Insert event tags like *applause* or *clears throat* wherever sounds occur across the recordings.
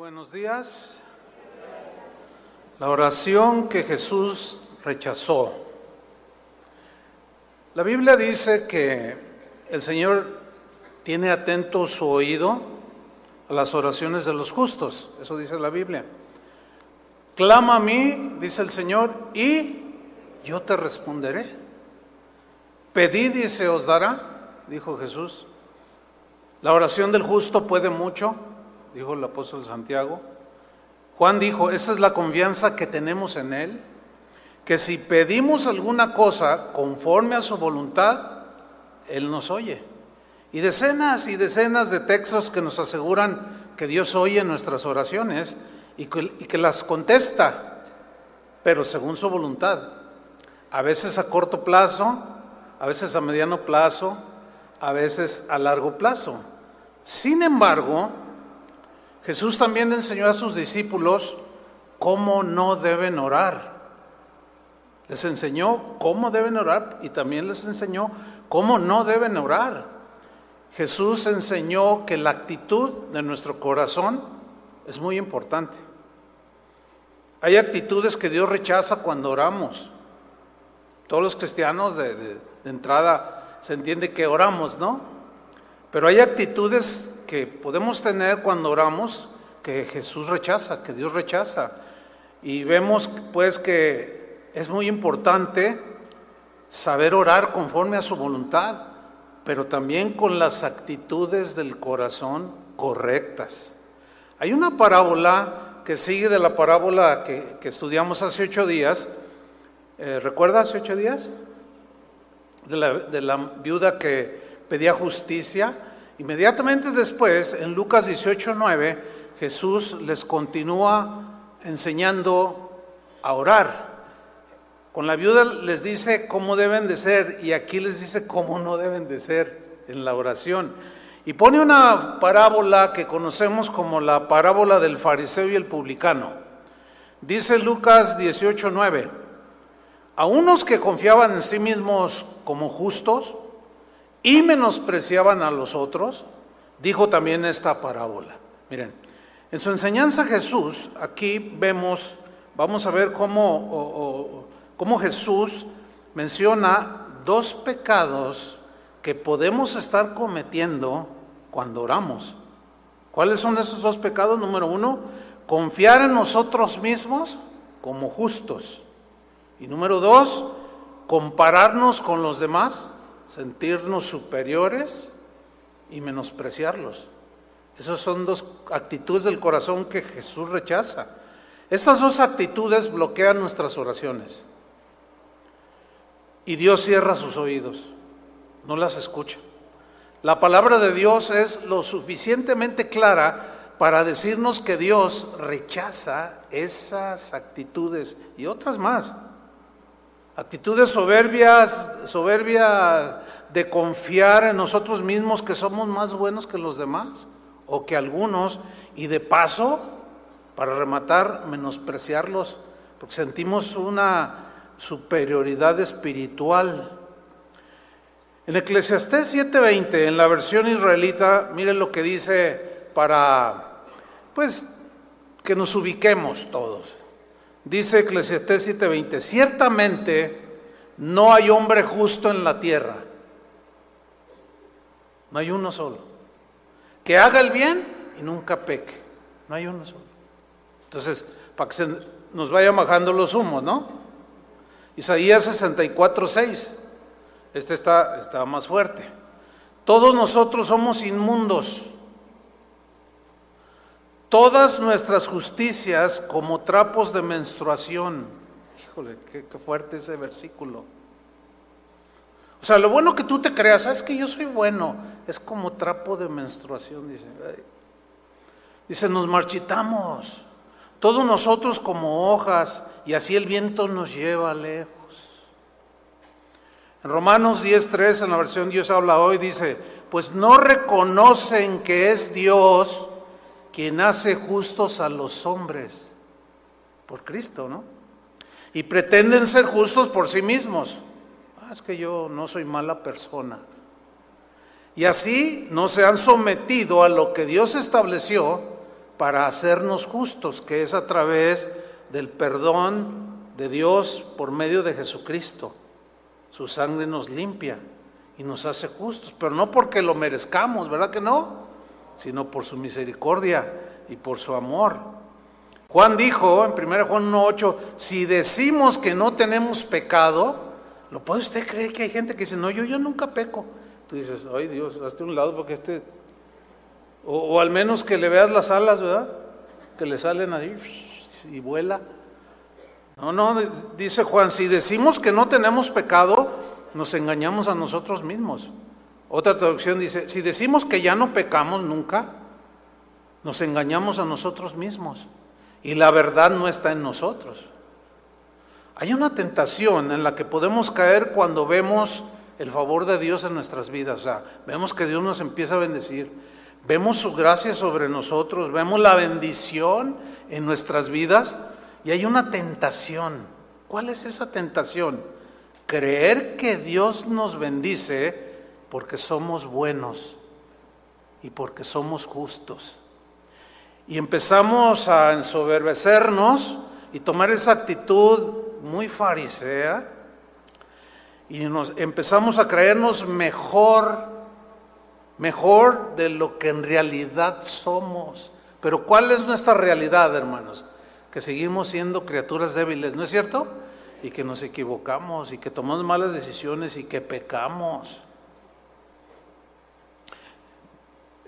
buenos días. La oración que Jesús rechazó. La Biblia dice que el Señor tiene atento su oído a las oraciones de los justos. Eso dice la Biblia. Clama a mí, dice el Señor, y yo te responderé. Pedid y se os dará, dijo Jesús. La oración del justo puede mucho, dijo el apóstol Santiago. Juan dijo, esa es la confianza que tenemos en Él, que si pedimos alguna cosa conforme a su voluntad, Él nos oye. Y decenas y decenas de textos que nos aseguran que Dios oye nuestras oraciones y que, y que las contesta, pero según su voluntad. A veces a corto plazo, a veces a mediano plazo, a veces a largo plazo. Sin embargo, Jesús también enseñó a sus discípulos cómo no deben orar. Les enseñó cómo deben orar y también les enseñó cómo no deben orar. Jesús enseñó que la actitud de nuestro corazón es muy importante. Hay actitudes que Dios rechaza cuando oramos. Todos los cristianos de, entrada se entiende que oramos, ¿no? Pero hay actitudes que podemos tener cuando oramos que Jesús rechaza, que Dios rechaza. Y vemos pues que es muy importante saber orar conforme a su voluntad, pero también con las actitudes del corazón correctas. Hay una parábola que sigue de la parábola que, estudiamos hace ocho días. Eh, ¿Recuerda hace ocho días? De la viuda que pedía justicia. Inmediatamente después, en Lucas 18, 9, Jesús les continúa enseñando a orar. Con la viuda les dice cómo deben de ser y aquí les dice cómo no deben de ser en la oración. Y pone una parábola que conocemos como la parábola del fariseo y el publicano. Dice Lucas 18, 9, a unos que confiaban en sí mismos como justos, y menospreciaban a los otros, dijo también esta parábola. Miren, en su enseñanza Jesús, aquí vemos, vamos a ver cómo, cómo Jesús menciona dos pecados que podemos estar cometiendo cuando oramos. ¿Cuáles son esos dos pecados? Número uno, confiar en nosotros mismos como justos. Y número dos, compararnos con los demás sentirnos superiores y menospreciarlos. Esas son dos actitudes del corazón que Jesús rechaza. Estas dos actitudes bloquean nuestras oraciones. Y Dios cierra sus oídos, no las escucha. La palabra de Dios es lo suficientemente clara para decirnos que Dios rechaza esas actitudes y otras más. Actitudes soberbias, soberbia de confiar en nosotros mismos que somos más buenos que los demás o que algunos y de paso, para rematar, menospreciarlos, porque sentimos una superioridad espiritual. En Eclesiastés 7:20, en la versión israelita, miren lo que dice para, pues, que nos ubiquemos todos. Dice Eclesiastés 7:20, ciertamente no hay hombre justo en la tierra. No hay uno solo. Que haga el bien y nunca peque. No hay uno solo. Entonces, para que se nos vaya bajando los humos, ¿no? Isaías 64:6. Este está, está más fuerte. Todos nosotros somos inmundos todas nuestras justicias como trapos de menstruación. Híjole, qué, fuerte ese versículo. O sea, lo bueno que tú te creas, sabes que yo soy bueno, es como trapo de menstruación, dice. Dice, nos marchitamos, todos nosotros como hojas, y así el viento nos lleva lejos. En Romanos 10.3, en la versión Dios habla hoy, dice, pues no reconocen que es Dios quien hace justos a los hombres por Cristo, ¿no? Y pretenden ser justos por sí mismos. Ah, es que yo no soy mala persona. Y así no se han sometido a lo que Dios estableció para hacernos justos, que es a través del perdón de Dios por medio de Jesucristo. Su sangre nos limpia y nos hace justos, pero no porque lo merezcamos, ¿verdad que no? Sino por su misericordia y por su amor. Juan dijo en 1 Juan 1.8, si decimos que no tenemos pecado, ¿lo puede usted creer que hay gente que dice, no, yo, yo nunca peco? Tú dices, ay Dios, hazte un lado porque este... O, o al menos que le veas las alas, ¿verdad? Que le salen ahí y vuela. No, no, dice Juan, si decimos que no tenemos pecado, nos engañamos a nosotros mismos. Otra traducción dice, si decimos que ya no pecamos nunca, nos engañamos a nosotros mismos y la verdad no está en nosotros. Hay una tentación en la que podemos caer cuando vemos el favor de Dios en nuestras vidas. O sea, vemos que Dios nos empieza a bendecir, vemos su gracia sobre nosotros, vemos la bendición en nuestras vidas y hay una tentación. ¿Cuál es esa tentación? Creer que Dios nos bendice porque somos buenos y porque somos justos. Y empezamos a ensoberbecernos y tomar esa actitud muy farisea y nos empezamos a creernos mejor, mejor de lo que en realidad somos. Pero ¿cuál es nuestra realidad, hermanos? que seguimos siendo criaturas débiles, ¿no es cierto? Y que nos equivocamos y que tomamos malas decisiones y que pecamos.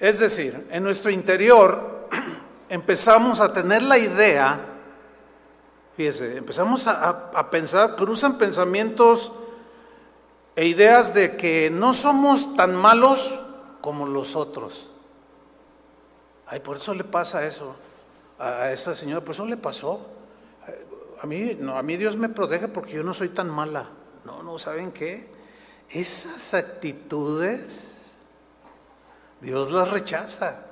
Es decir, en nuestro interior *clears throat* empezamos a tener la idea, fíjese, empezamos a, a, pensar, cruzan pensamientos e ideas de que no somos tan malos como los otros. Ay, por eso le pasa eso a, esa señora, pues eso le pasó. A mí, no, a mí Dios me protege porque yo no soy tan mala. No, no, ¿saben qué? Esas actitudes, Dios las rechaza.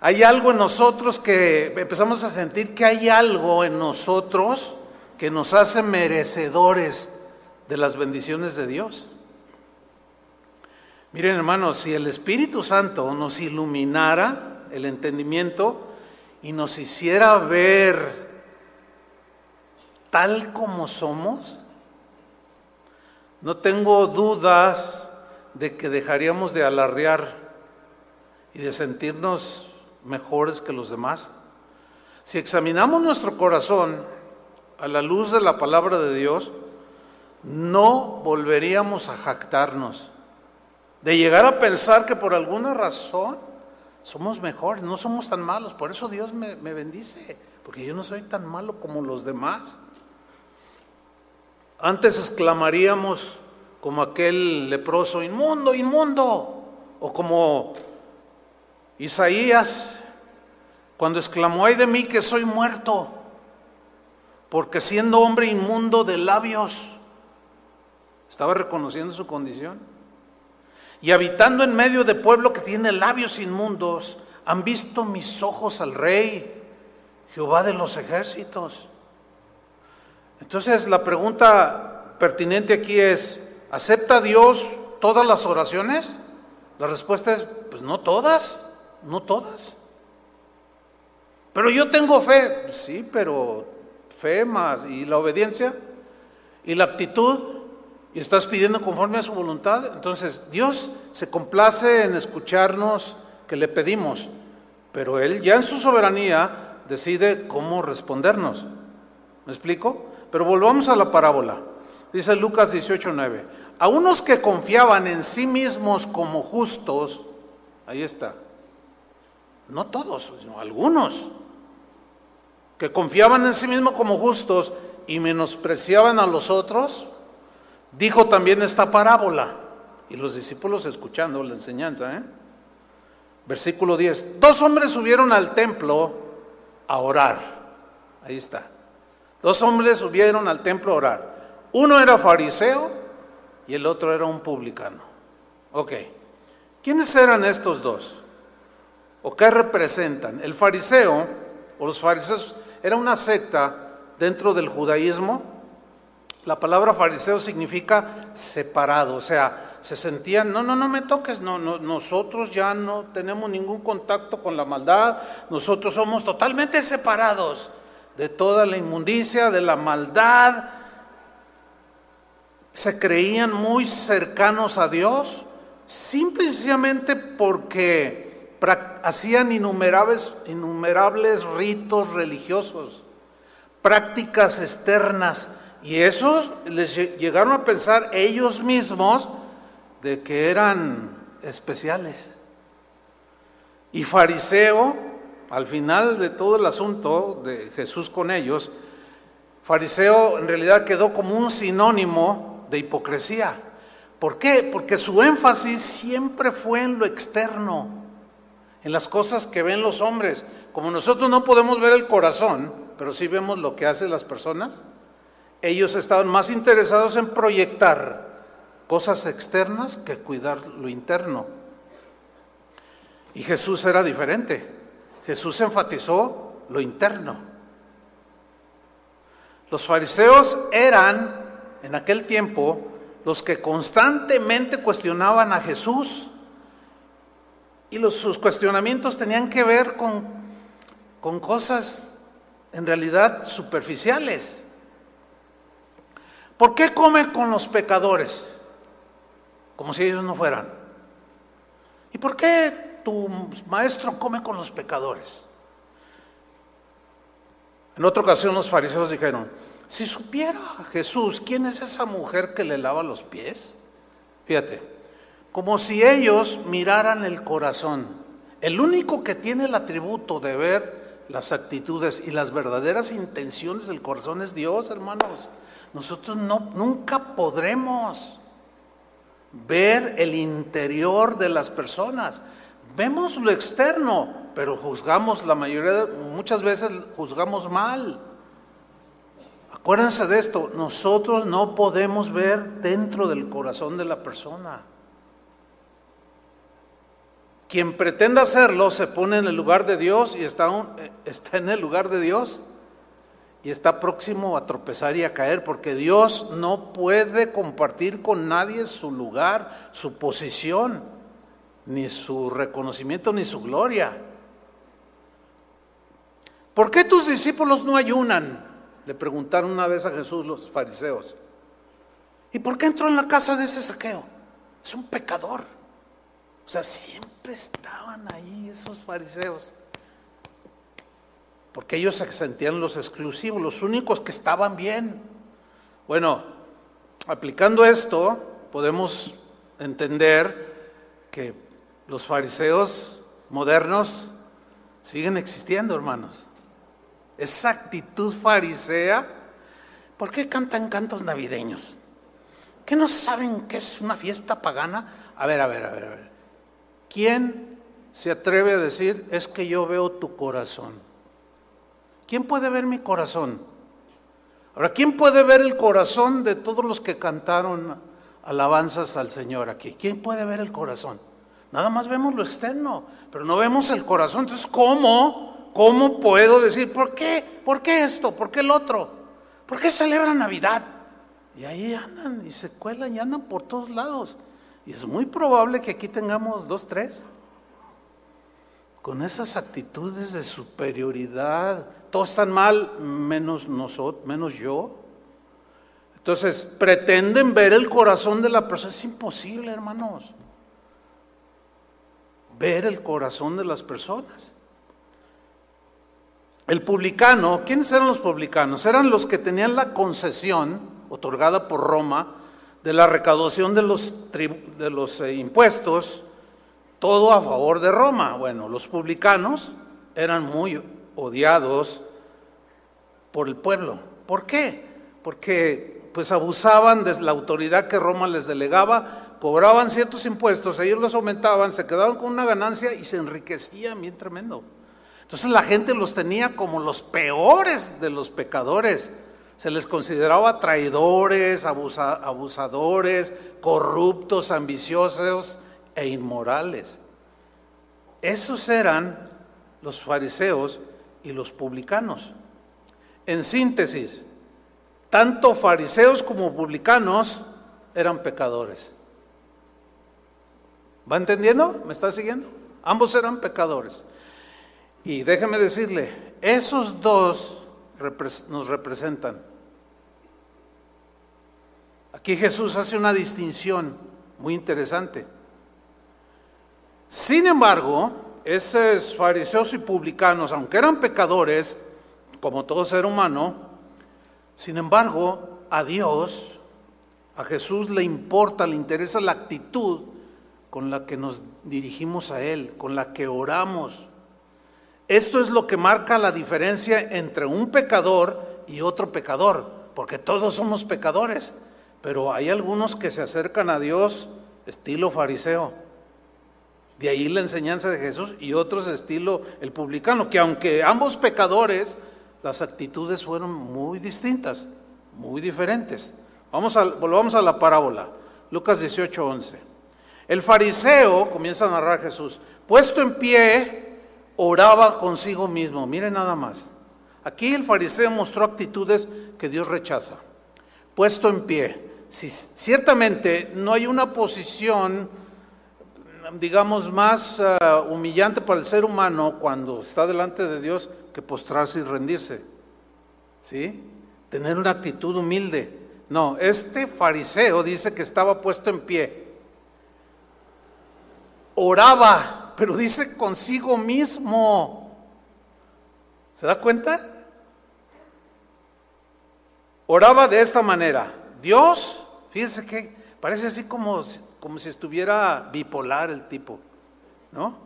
Hay algo en nosotros que empezamos a sentir que hay algo en nosotros que nos hace merecedores de las bendiciones de Dios. Miren hermanos, si el Espíritu Santo nos iluminara el entendimiento, y nos hiciera ver tal como somos, no tengo dudas de que dejaríamos de alardear y de sentirnos mejores que los demás. Si examinamos nuestro corazón a la luz de la palabra de Dios, no volveríamos a jactarnos, de llegar a pensar que por alguna razón somos mejores, no somos tan malos. Por eso Dios me, bendice, porque yo no soy tan malo como los demás. Antes exclamaríamos como aquel leproso, inmundo, inmundo, o como Isaías, cuando exclamó, ay de mí que soy muerto, porque siendo hombre inmundo de labios, estaba reconociendo su condición y habitando en medio de pueblo que tiene labios inmundos, han visto mis ojos al Rey, Jehová de los ejércitos. Entonces la pregunta pertinente aquí es, ¿acepta Dios todas las oraciones? La respuesta es, pues no todas, no todas. Pero yo tengo fe, sí, pero fe más, ¿y la obediencia? ¿Y la actitud? y estás pidiendo conforme a su voluntad, entonces Dios se complace en escucharnos que le pedimos, pero Él ya en su soberanía decide cómo respondernos. ¿Me explico? Pero volvamos a la parábola. Dice Lucas 18:9. A unos que confiaban en sí mismos como justos, ahí está. No todos, sino algunos que confiaban en sí mismos como justos y menospreciaban a los otros, Dijo también esta parábola, y los discípulos escuchando la enseñanza. ¿eh? Versículo 10. Dos hombres subieron al templo a orar. Ahí está. Dos hombres subieron al templo a orar. Uno era fariseo y el otro era un publicano. Ok. ¿Quiénes eran estos dos? ¿O qué representan? El fariseo o los fariseos era una secta dentro del judaísmo la palabra fariseo significa separado, o sea, se sentían, no, no, no me toques, no, no, nosotros ya no tenemos ningún contacto con la maldad, nosotros somos totalmente separados de toda la inmundicia, de la maldad. Se creían muy cercanos a Dios, simplemente porque hacían innumerables, ritos religiosos, prácticas externas y eso les llegaron a pensar ellos mismos de que eran especiales. Y fariseo, al final de todo el asunto de Jesús con ellos, fariseo en realidad quedó como un sinónimo de hipocresía. ¿Por qué? Porque su énfasis siempre fue en lo externo, en las cosas que ven los hombres. Como nosotros no podemos ver el corazón, pero sí vemos lo que hacen las personas, ellos estaban más interesados en proyectar cosas externas que cuidar lo interno. Y Jesús era diferente. Jesús enfatizó lo interno. Los fariseos eran, en aquel tiempo, los que constantemente cuestionaban a Jesús. Y los, sus cuestionamientos tenían que ver con, con cosas en realidad superficiales. ¿Por qué come con los pecadores? Como si ellos no fueran. ¿Y por qué tu maestro come con los pecadores? En otra ocasión los fariseos dijeron, si supiera Jesús quién es esa mujer que le lava los pies, fíjate, como si ellos miraran el corazón. El único que tiene el atributo de ver las actitudes y las verdaderas intenciones del corazón es Dios, hermanos. Nosotros no, nunca podremos ver el interior de las personas. Vemos lo externo, pero juzgamos la mayoría, muchas veces juzgamos mal. Acuérdense de esto, nosotros no podemos ver dentro del corazón de la persona. Quien pretenda hacerlo se pone en el lugar de Dios y está, está en el lugar de Dios y está próximo a tropezar y a caer, porque Dios no puede compartir con nadie su lugar, su posición, ni su reconocimiento, ni su gloria. ¿Por qué tus discípulos no ayunan? Le preguntaron una vez a Jesús los fariseos. ¿Y por qué entró en la casa de ese saqueo? Es un pecador. O sea, siempre estaban ahí esos fariseos porque ellos se sentían los exclusivos, los únicos que estaban bien. Bueno, aplicando esto, podemos entender que los fariseos modernos siguen existiendo, hermanos. Esa actitud farisea, ¿por qué cantan cantos navideños? ¿Qué no saben que es una fiesta pagana? A ver, a ver, a ver, a ver. ¿Quién se atreve a decir, es que yo veo tu corazón? ¿Quién puede ver mi corazón? Ahora, ¿quién puede ver el corazón de todos los que cantaron alabanzas al Señor aquí? ¿Quién puede ver el corazón? Nada más vemos lo externo, pero no vemos el corazón. Entonces, ¿cómo? ¿Cómo puedo decir, ¿por qué? ¿Por qué esto? ¿Por qué el otro? ¿Por qué celebran Navidad? Y ahí andan y se cuelan y andan por todos lados. Y es muy probable que aquí tengamos dos, tres con esas actitudes de superioridad. Todos están mal, menos nosotros, menos yo. Entonces, pretenden ver el corazón de la persona. Es imposible, hermanos. Ver el corazón de las personas. El publicano, ¿quiénes eran los publicanos? Eran los que tenían la concesión otorgada por Roma de la recaudación de los, de los eh, impuestos todo a favor de Roma. Bueno, los publicanos eran muy odiados por el pueblo. ¿Por qué? Porque pues abusaban de la autoridad que Roma les delegaba, cobraban ciertos impuestos, ellos los aumentaban, se quedaban con una ganancia y se enriquecían bien tremendo. Entonces la gente los tenía como los peores de los pecadores. Se les consideraba traidores, abusadores, corruptos, ambiciosos, e inmorales. Esos eran los fariseos y los publicanos. En síntesis, tanto fariseos como publicanos eran pecadores. ¿Va entendiendo? ¿Me está siguiendo? Ambos eran pecadores. Y déjeme decirle, esos dos nos representan. Aquí Jesús hace una distinción muy interesante. Sin embargo, esos fariseos y publicanos, aunque eran pecadores, como todo ser humano, sin embargo, a Dios, a Jesús le importa, le interesa la actitud con la que nos dirigimos a Él, con la que oramos. Esto es lo que marca la diferencia entre un pecador y otro pecador, porque todos somos pecadores. Pero hay algunos que se acercan a Dios estilo fariseo. De ahí la enseñanza de Jesús y otros estilo el publicano, que aunque ambos pecadores, las actitudes fueron muy distintas, muy diferentes. Vamos a, volvamos a la parábola, Lucas 18, 11. El fariseo, comienza a narrar Jesús, puesto en pie, oraba consigo mismo. Mire nada más. Aquí el fariseo mostró actitudes que Dios rechaza. Puesto en pie, si ciertamente no hay una posición, digamos, más eh, humillante para el ser humano cuando está delante de Dios que postrarse y rendirse. ¿Sí? Tener una actitud humilde. No, este fariseo dice que estaba puesto en pie. Oraba, pero dice consigo mismo. ¿Se da cuenta? Oraba de esta manera. Dios, fíjense que parece así como, como si estuviera bipolar el tipo, ¿no?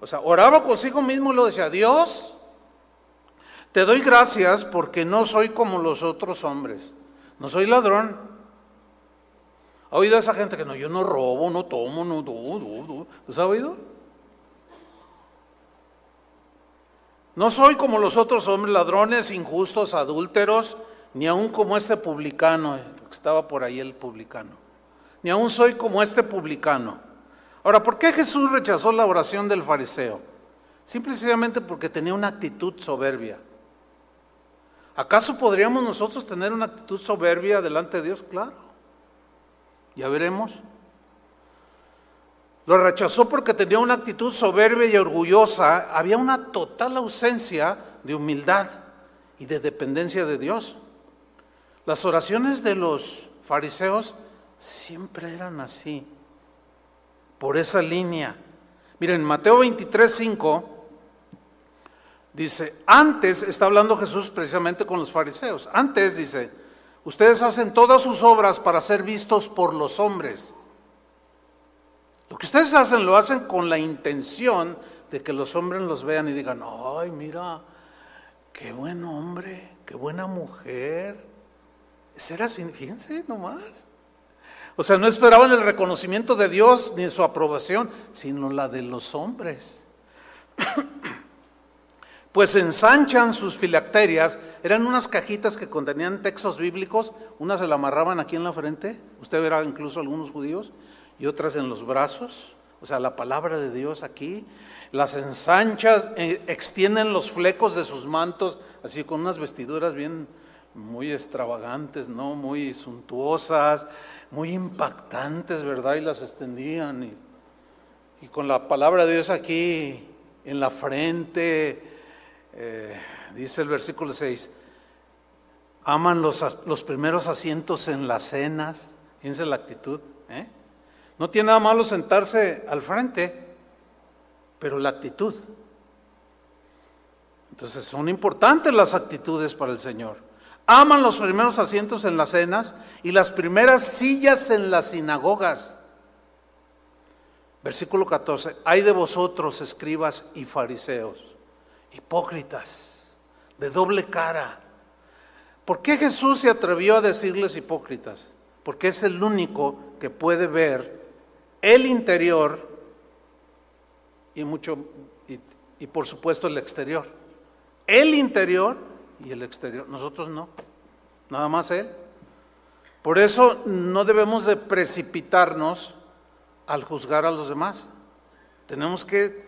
O sea, oraba consigo mismo y lo decía, Dios, te doy gracias porque no soy como los otros hombres, no soy ladrón. ¿Ha oído a esa gente que no, yo no robo, no tomo, no, no, ¿Los ha oído? No soy como los otros hombres, ladrones, injustos, adúlteros, ni aun como este publicano, estaba por ahí el publicano, ni aun soy como este publicano. Ahora, ¿por qué Jesús rechazó la oración del fariseo? Simplemente porque tenía una actitud soberbia. ¿Acaso podríamos nosotros tener una actitud soberbia delante de Dios? Claro. Ya veremos. Lo rechazó porque tenía una actitud soberbia y orgullosa. Había una total ausencia de humildad y de dependencia de Dios. Las oraciones de los fariseos siempre eran así, por esa línea. Miren, Mateo 23, 5 dice, antes, está hablando Jesús precisamente con los fariseos, antes dice, ustedes hacen todas sus obras para ser vistos por los hombres. Que ustedes hacen lo hacen con la intención de que los hombres los vean y digan, ay, mira, qué buen hombre, qué buena mujer era fíjense nomás. O sea, no esperaban el reconocimiento de Dios ni su aprobación, sino la de los hombres. *coughs* Pues ensanchan sus filacterias, eran unas cajitas que contenían textos bíblicos, unas se la amarraban aquí en la frente, usted verá incluso algunos judíos, y otras en los brazos, o sea, la palabra de Dios aquí, las ensanchas, eh, extienden los flecos de sus mantos, así con unas vestiduras bien muy extravagantes, ¿no? Muy suntuosas, muy impactantes, ¿verdad? Y las extendían. Y, con la palabra de Dios aquí en la frente, eh, dice el versículo 6, aman los, los, primeros asientos en las cenas, fíjense la actitud, ¿eh? No tiene nada malo sentarse al frente, pero la actitud. Entonces son importantes las actitudes para el Señor. Aman los primeros asientos en las cenas y las primeras sillas en las sinagogas. Versículo 14. Hay de vosotros, escribas y fariseos, hipócritas, de doble cara. ¿Por qué Jesús se atrevió a decirles hipócritas? Porque es el único que puede ver el interior y mucho y, por supuesto el exterior. El interior y el exterior. Nosotros no, nada más Él. Por eso no debemos de precipitarnos al juzgar a los demás. Tenemos que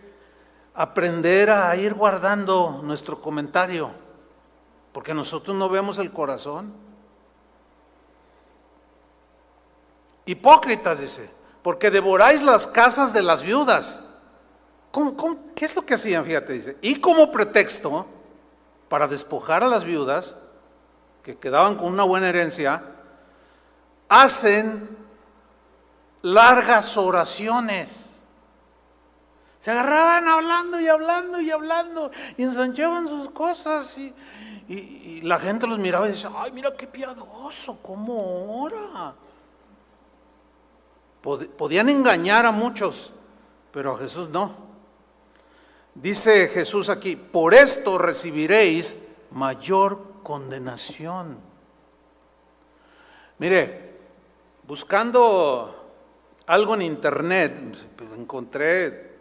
aprender a ir guardando nuestro comentario, porque nosotros no vemos el corazón. Hipócritas, dice, porque devoráis las casas de las viudas. qué es lo que hacían? Fíjate, dice. Y como pretexto para despojar a las viudas, que quedaban con una buena herencia, hacen largas oraciones. Se agarraban hablando y hablando y hablando y ensanchaban sus cosas y, la gente los miraba y decía, ay, mira qué piadoso, cómo ora. Podían engañar a muchos, pero a Jesús no. Dice Jesús aquí, por esto recibiréis mayor condenación. Mire, buscando algo en internet, pues, encontré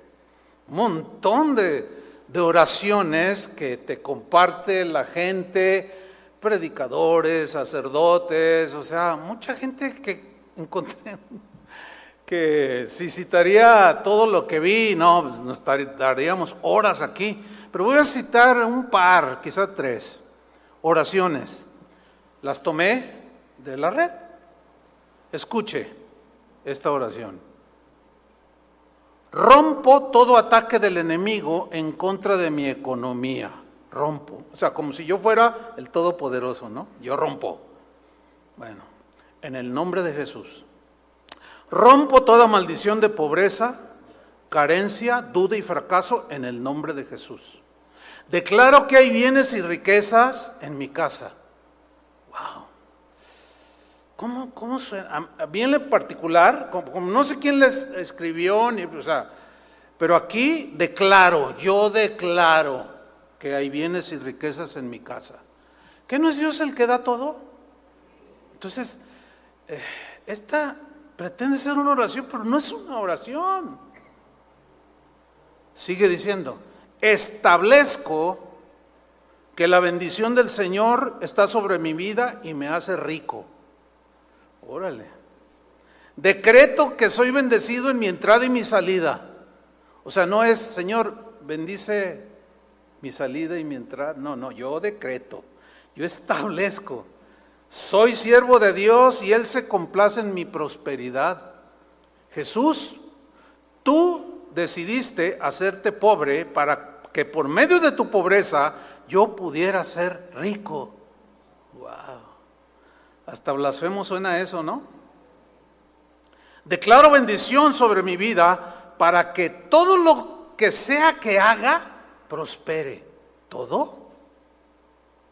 un montón de, de oraciones que te comparte la gente, predicadores, sacerdotes, o sea, mucha gente que encontré que si citaría todo lo que vi, no, pues, nos daríamos horas aquí, pero voy a citar un par, quizá tres, oraciones. Las tomé de la red. Escuche esta oración. Rompo todo ataque del enemigo en contra de mi economía. Rompo. O sea, como si yo fuera el Todopoderoso, ¿no? Yo rompo. Bueno, en el nombre de Jesús. Rompo toda maldición de pobreza, carencia, duda y fracaso en el nombre de Jesús. Declaro que hay bienes y riquezas en mi casa. Wow. ¿Cómo, cómo suena? Bien en particular, como, no sé quién les escribió, ni, o sea, pero aquí declaro, yo declaro que hay bienes y riquezas en mi casa. ¿Qué no es Dios el que da todo? Entonces, eh, esta pretende ser una oración, pero no es una oración. Sigue diciendo, establezco que la bendición del Señor está sobre mi vida y me hace rico. Órale. Decreto que soy bendecido en mi entrada y mi salida. O sea, no es, Señor, bendice mi salida y mi entrada. No, no, yo decreto, yo establezco soy siervo de Dios y Él se complace en mi prosperidad. Jesús, tú decidiste hacerte pobre para que por medio de tu pobreza yo pudiera ser rico. Wow. Hasta blasfemo suena eso, ¿no? Declaro bendición sobre mi vida para que todo lo que sea que haga prospere. ¿Todo?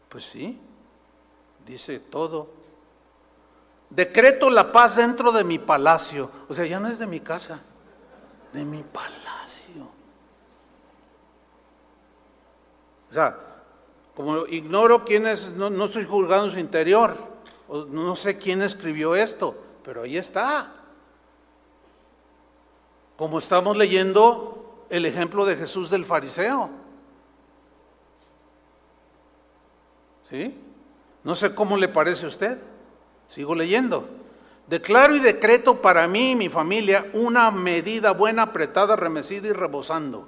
Pues sí dice todo. Decreto la paz dentro de mi palacio. O sea, ya no es de mi casa, de mi palacio. O sea, como ignoro quién es, no, no estoy juzgando su interior, no sé quién escribió esto, pero ahí está. Como estamos leyendo el ejemplo de Jesús del fariseo. ¿Sí? No sé cómo le parece a usted. Sigo leyendo. Declaro y decreto para mí y mi familia una medida buena, apretada, remecida y rebosando.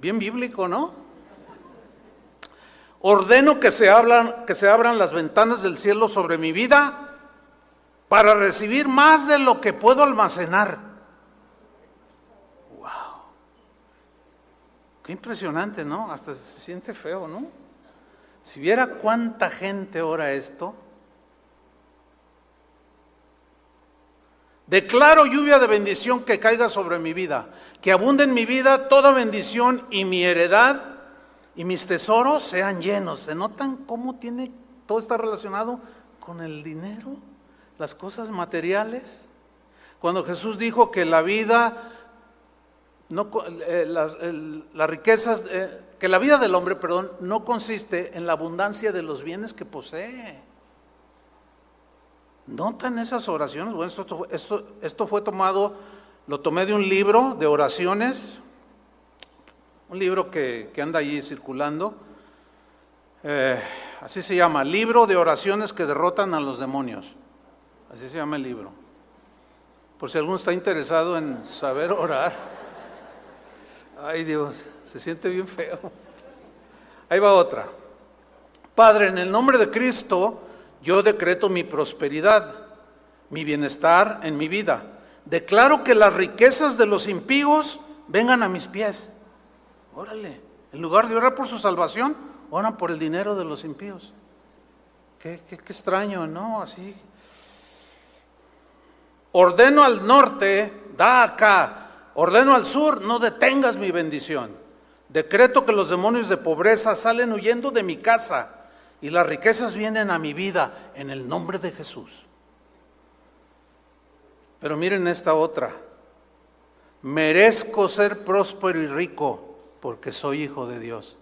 Bien bíblico, ¿no? Ordeno que se, hablan, que se abran las ventanas del cielo sobre mi vida para recibir más de lo que puedo almacenar. ¡Wow! Qué impresionante, ¿no? Hasta se siente feo, ¿no? Si viera cuánta gente ora esto, declaro lluvia de bendición que caiga sobre mi vida, que abunde en mi vida toda bendición y mi heredad y mis tesoros sean llenos. ¿Se notan cómo tiene todo está relacionado con el dinero, las cosas materiales? Cuando Jesús dijo que la vida, no, eh, las, riquezas, eh, que la vida del hombre, perdón, no consiste en la abundancia de los bienes que posee. ¿Notan esas oraciones? Bueno, esto, esto, esto fue tomado, lo tomé de un libro de oraciones, un libro que, anda allí circulando. Eh, así se llama, libro de oraciones que derrotan a los demonios. Así se llama el libro. Por si alguno está interesado en saber orar. Ay Dios. Se siente bien feo. Ahí va otra. Padre, en el nombre de Cristo, yo decreto mi prosperidad, mi bienestar en mi vida. Declaro que las riquezas de los impíos vengan a mis pies. Órale, en lugar de orar por su salvación, oran por el dinero de los impíos. Qué, qué, qué extraño, ¿no? Así. Ordeno al norte, da acá. Ordeno al sur, no detengas mi bendición. Decreto que los demonios de pobreza salen huyendo de mi casa y las riquezas vienen a mi vida en el nombre de Jesús. Pero miren esta otra. Merezco ser próspero y rico porque soy hijo de Dios.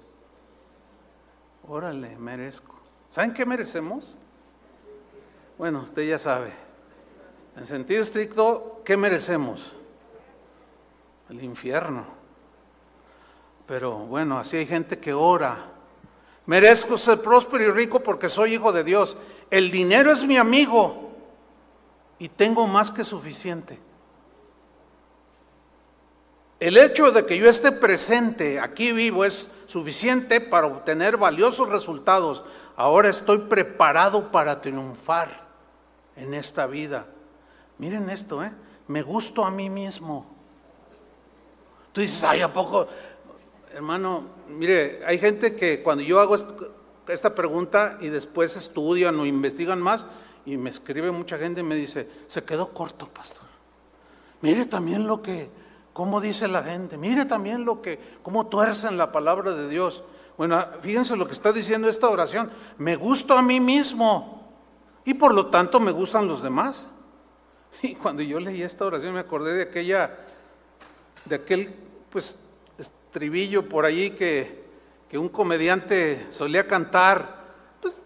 Órale, merezco. ¿Saben qué merecemos? Bueno, usted ya sabe. En sentido estricto, ¿qué merecemos? El infierno. Pero bueno, así hay gente que ora. Merezco ser próspero y rico porque soy hijo de Dios. El dinero es mi amigo y tengo más que suficiente. El hecho de que yo esté presente, aquí vivo, es suficiente para obtener valiosos resultados. Ahora estoy preparado para triunfar en esta vida. Miren esto, ¿eh? Me gusto a mí mismo. Tú dices, ay, ¿a poco? Hermano, mire, hay gente que cuando yo hago esta pregunta y después estudian o investigan más, y me escribe mucha gente y me dice, se quedó corto, pastor. Mire también lo que, cómo dice la gente, mire también lo que, cómo tuercen la palabra de Dios. Bueno, fíjense lo que está diciendo esta oración, me gusto a mí mismo y por lo tanto me gustan los demás. *laughs* Y cuando yo leí esta oración me acordé de aquella, de aquel, pues, estribillo por allí que, que un comediante solía cantar, pues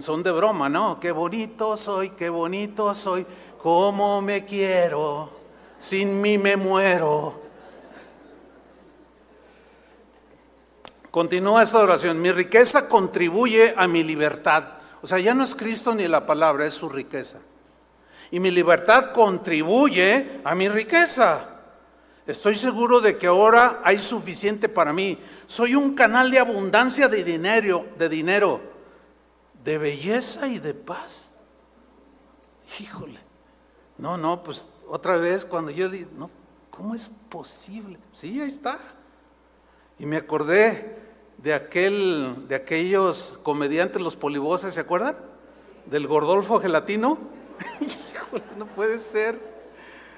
son de broma, ¿no? Qué bonito soy, qué bonito soy, cómo me quiero, sin mí me muero. Continúa esta oración, mi riqueza contribuye a mi libertad. O sea, ya no es Cristo ni la palabra, es su riqueza. Y mi libertad contribuye a mi riqueza. Estoy seguro de que ahora hay suficiente para mí. Soy un canal de abundancia de dinero, de dinero de belleza y de paz. Híjole. No, no, pues otra vez cuando yo digo, no, ¿cómo es posible? Sí, ahí está. Y me acordé de aquel, de aquellos comediantes, los polivoces, ¿se acuerdan? Del Gordolfo Gelatino. *laughs* Híjole, no puede ser.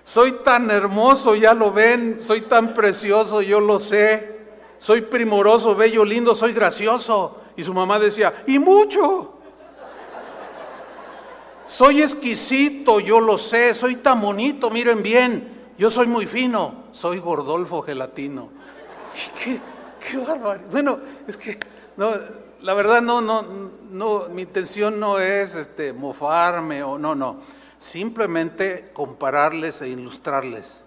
Soy tan hermoso, ya lo ven, soy tan precioso, yo lo sé. Soy primoroso, bello, lindo, soy gracioso. Y su mamá decía, y mucho. Soy exquisito, yo lo sé, soy tan bonito, miren bien, yo soy muy fino, soy Gordolfo Gelatino. *laughs* ¿Qué, qué barbaridad. Bueno, es que no, la verdad no, no, no, mi intención no es este, mofarme o no, no, simplemente compararles e ilustrarles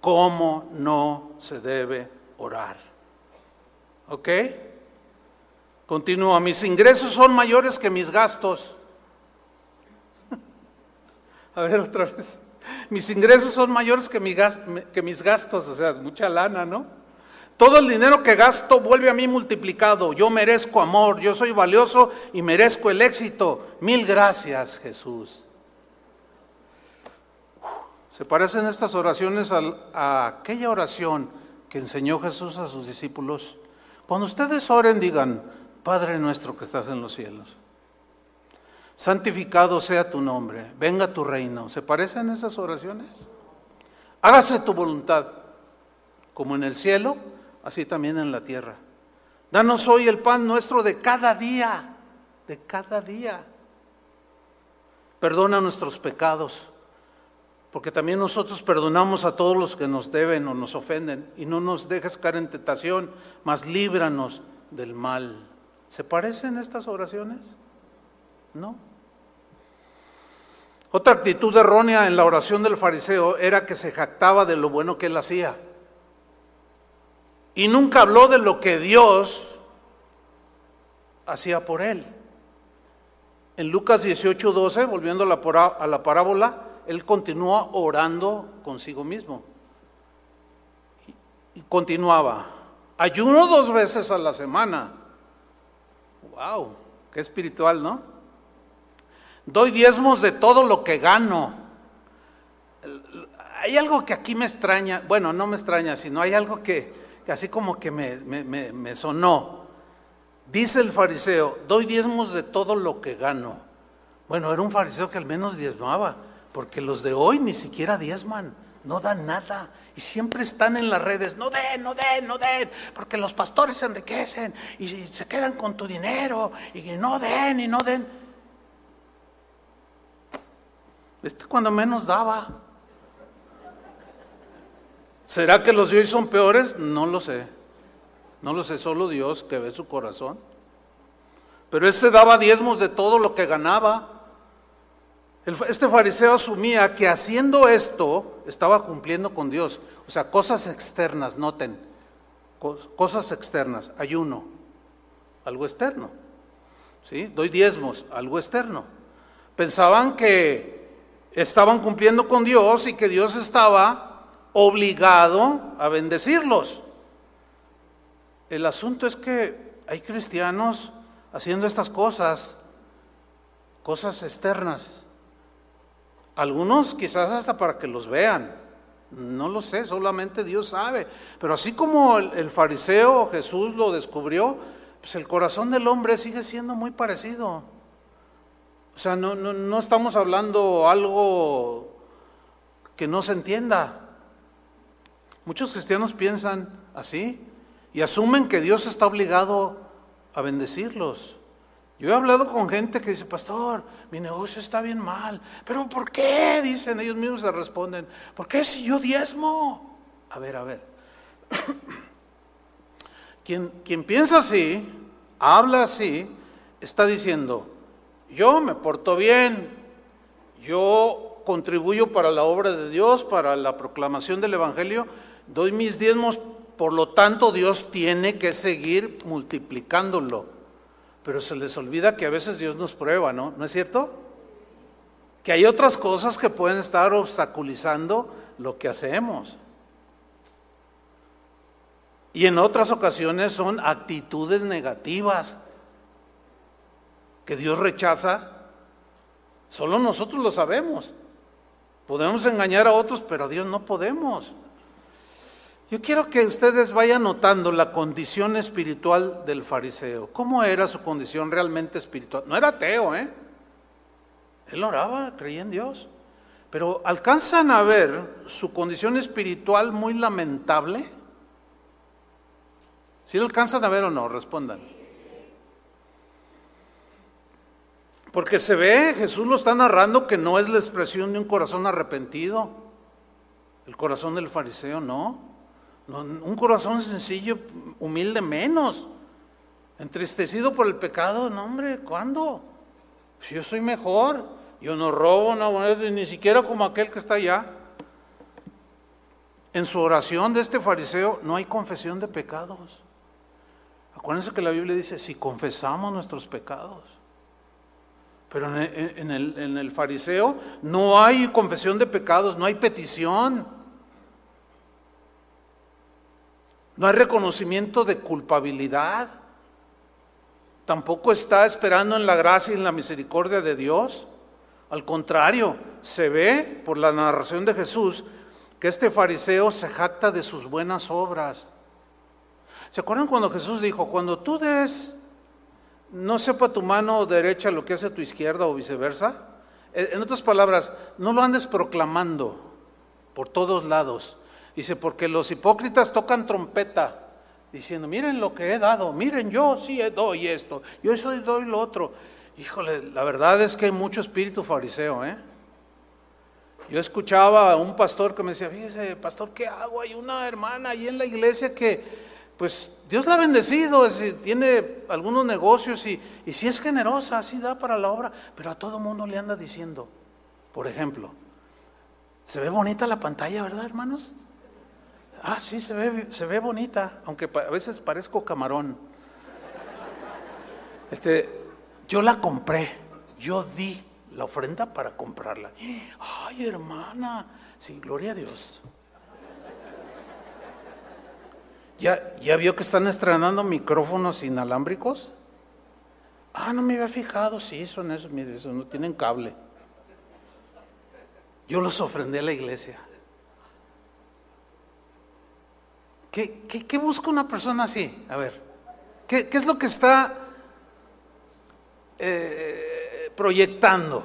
cómo no se debe orar. ¿Ok? Continúa, mis ingresos son mayores que mis gastos. *laughs* A ver otra vez. Mis ingresos son mayores que, que mis gastos, o sea, mucha lana, ¿no? Todo el dinero que gasto vuelve a mí multiplicado. Yo merezco amor, yo soy valioso y merezco el éxito. Mil gracias, Jesús. Se parecen estas oraciones a, a aquella oración que enseñó Jesús a sus discípulos. Cuando ustedes oren, digan, Padre nuestro que estás en los cielos santificado sea tu nombre, venga tu reino. ¿Se parecen esas oraciones? Hágase tu voluntad, como en el cielo, así también en la tierra. Danos hoy el pan nuestro de cada día, de cada día. Perdona nuestros pecados, porque también nosotros perdonamos a todos los que nos deben o nos ofenden, y no nos dejes caer en tentación, mas líbranos del mal. ¿Se parecen estas oraciones? No. Otra actitud errónea en la oración del fariseo era que se jactaba de lo bueno que él hacía. Y nunca habló de lo que Dios hacía por él. En Lucas 18, 12, volviendo a la parábola, él continúa orando consigo mismo. Y continuaba, ayuno dos veces a la semana. ¡Wow! Qué espiritual, ¿no? Doy diezmos de todo lo que gano. hay algo que aquí me extraña, bueno, no me extraña, sino hay algo que, así como que me, me sonó. Dice el fariseo, doy diezmos de todo lo que gano. Bueno, era un fariseo que al menos diezmaba, porque los de hoy ni siquiera diezman, no dan nada. Y siempre están en las redes, no den, no den, no den, porque los pastores se enriquecen y se quedan con tu dinero y no den y no den. Este cuando menos daba. ¿Será que los de hoy son peores? No lo sé. No lo sé, solo Dios que ve su corazón. Pero este daba diezmos de todo lo que ganaba. Este fariseo asumía que haciendo esto estaba cumpliendo con Dios. O sea, cosas externas, noten, cosas externas, ayuno, algo externo. ¿Sí? Doy diezmos, algo externo. Pensaban que estaban cumpliendo con Dios y que Dios estaba obligado a bendecirlos. El asunto es que hay cristianos haciendo estas cosas, cosas externas algunos quizás hasta para que los vean. No lo sé, solamente Dios sabe. Pero así como el, fariseo Jesús lo descubrió, pues el corazón del hombre sigue siendo muy parecido. O sea, no, no estamos hablando algo que no se entienda. Muchos cristianos piensan así y asumen que Dios está obligado a bendecirlos. Yo he hablado con gente que dice, pastor, mi negocio está bien mal. Pero ¿por qué? Dicen, ellos mismos se responden, ¿por qué si yo diezmo? A ver, a ver. *clears throat* quien, quien piensa así, habla así, está diciendo, yo me porto bien, yo contribuyo para la obra de Dios, para la proclamación del Evangelio, doy mis diezmos, por lo tanto Dios tiene que seguir multiplicándolo. Pero se les olvida que a veces Dios nos prueba, ¿no? ¿No es cierto? Que hay otras cosas que pueden estar obstaculizando lo que hacemos. Y en otras ocasiones son actitudes negativas que Dios rechaza. Solo nosotros lo sabemos. Podemos engañar a otros, pero a Dios no podemos. Yo quiero que ustedes vayan notando la condición espiritual del fariseo. ¿Cómo era su condición realmente espiritual? No era ateo, ¿eh? Él oraba, creía en Dios. Pero alcanzan a ver su condición espiritual muy lamentable. ¿Sí lo alcanzan a ver o no? Respondan. Porque se ve, Jesús lo está narrando que no es la expresión de un corazón arrepentido. El corazón del fariseo no un corazón sencillo, humilde menos. Entristecido por el pecado, no hombre, ¿cuándo? Si yo soy mejor, yo no robo, no, ni siquiera como aquel que está allá. En su oración de este fariseo no hay confesión de pecados. Acuérdense que la Biblia dice, si confesamos nuestros pecados. Pero en el, en el fariseo no hay confesión de pecados, no hay petición. No hay reconocimiento de culpabilidad. Tampoco está esperando en la gracia y en la misericordia de Dios. Al contrario, se ve por la narración de Jesús que este fariseo se jacta de sus buenas obras. ¿Se acuerdan cuando Jesús dijo, cuando tú des, no sepa tu mano derecha lo que hace tu izquierda o viceversa? En otras palabras, no lo andes proclamando por todos lados. Dice, porque los hipócritas tocan trompeta, diciendo, miren lo que he dado, miren, yo sí doy esto, yo eso doy lo otro. Híjole, la verdad es que hay mucho espíritu fariseo, ¿eh? Yo escuchaba a un pastor que me decía, fíjese, pastor, ¿qué hago? Hay una hermana ahí en la iglesia que, pues, Dios la ha bendecido, tiene algunos negocios y, y si es generosa, así da para la obra, pero a todo mundo le anda diciendo, por ejemplo, se ve bonita la pantalla, ¿verdad, hermanos? Ah, sí, se ve, se ve bonita, aunque a veces parezco camarón. Este, yo la compré, yo di la ofrenda para comprarla. Ay, hermana, sí, gloria a Dios. ¿Ya, ¿Ya vio que están estrenando micrófonos inalámbricos? Ah, no me había fijado, sí, son esos, mire, esos no tienen cable. Yo los ofrendé a la iglesia. ¿Qué, busca una persona así? A ver, ¿qué, qué es lo que está eh, proyectando?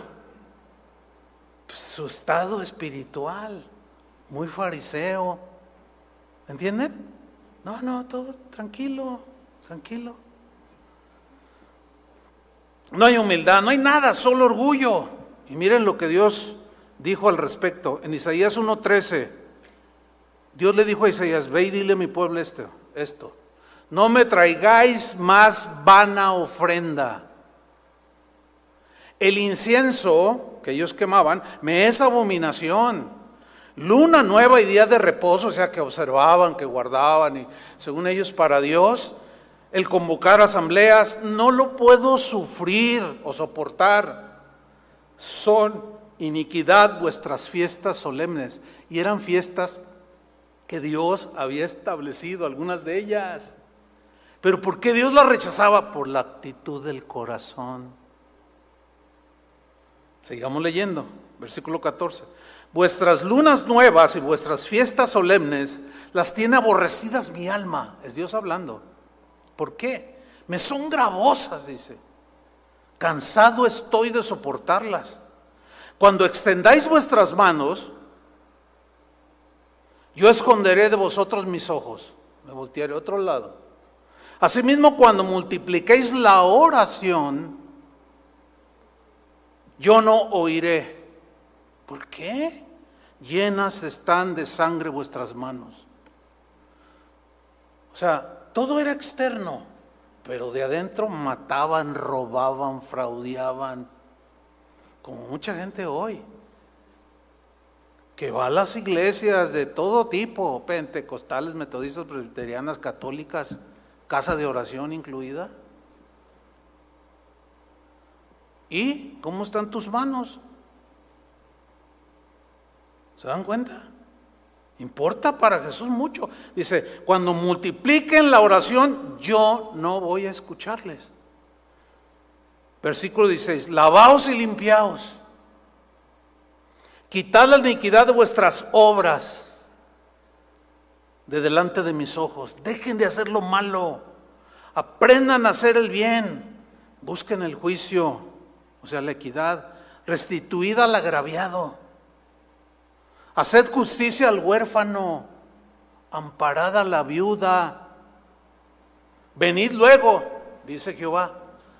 Pues su estado espiritual, muy fariseo. ¿Entienden? No, no, todo tranquilo, tranquilo. No hay humildad, no hay nada, solo orgullo. Y miren lo que Dios dijo al respecto. En Isaías 1.13, Dios le dijo a Isaías, ve y dile a mi pueblo esto, esto. No me traigáis más vana ofrenda. El incienso que ellos quemaban me es abominación. Luna nueva y día de reposo, o sea, que observaban, que guardaban y según ellos para Dios, el convocar asambleas, no lo puedo sufrir o soportar. Son iniquidad vuestras fiestas solemnes. Y eran fiestas que Dios había establecido, algunas de ellas. Pero ¿por qué Dios las rechazaba? Por la actitud del corazón. Sigamos leyendo, versículo 14. Vuestras lunas nuevas y vuestras fiestas solemnes las tiene aborrecidas mi alma. Es Dios hablando. ¿Por qué? Me son gravosas, dice. Cansado estoy de soportarlas. Cuando extendáis vuestras manos, yo esconderé de vosotros mis ojos. Me voltearé a otro lado. Asimismo, cuando multipliquéis la oración, yo no oiré. ¿Por qué? Llenas están de sangre vuestras manos. O sea, todo era externo, pero de adentro mataban, robaban, fraudeaban, como mucha gente hoy, que va a las iglesias de todo tipo, pentecostales, metodistas, presbiterianas, católicas, casa de oración incluida. ¿Y cómo están tus manos? ¿Se dan cuenta? Importa para Jesús mucho. Dice, cuando multipliquen la oración, yo no voy a escucharles. Versículo 16, lavaos y limpiaos. Quitad la iniquidad de vuestras obras de delante de mis ojos. Dejen de hacer lo malo. Aprendan a hacer el bien. Busquen el juicio, o sea, la equidad. Restituid al agraviado Haced justicia al huérfano, amparad a la viuda. Venid luego, dice Jehová,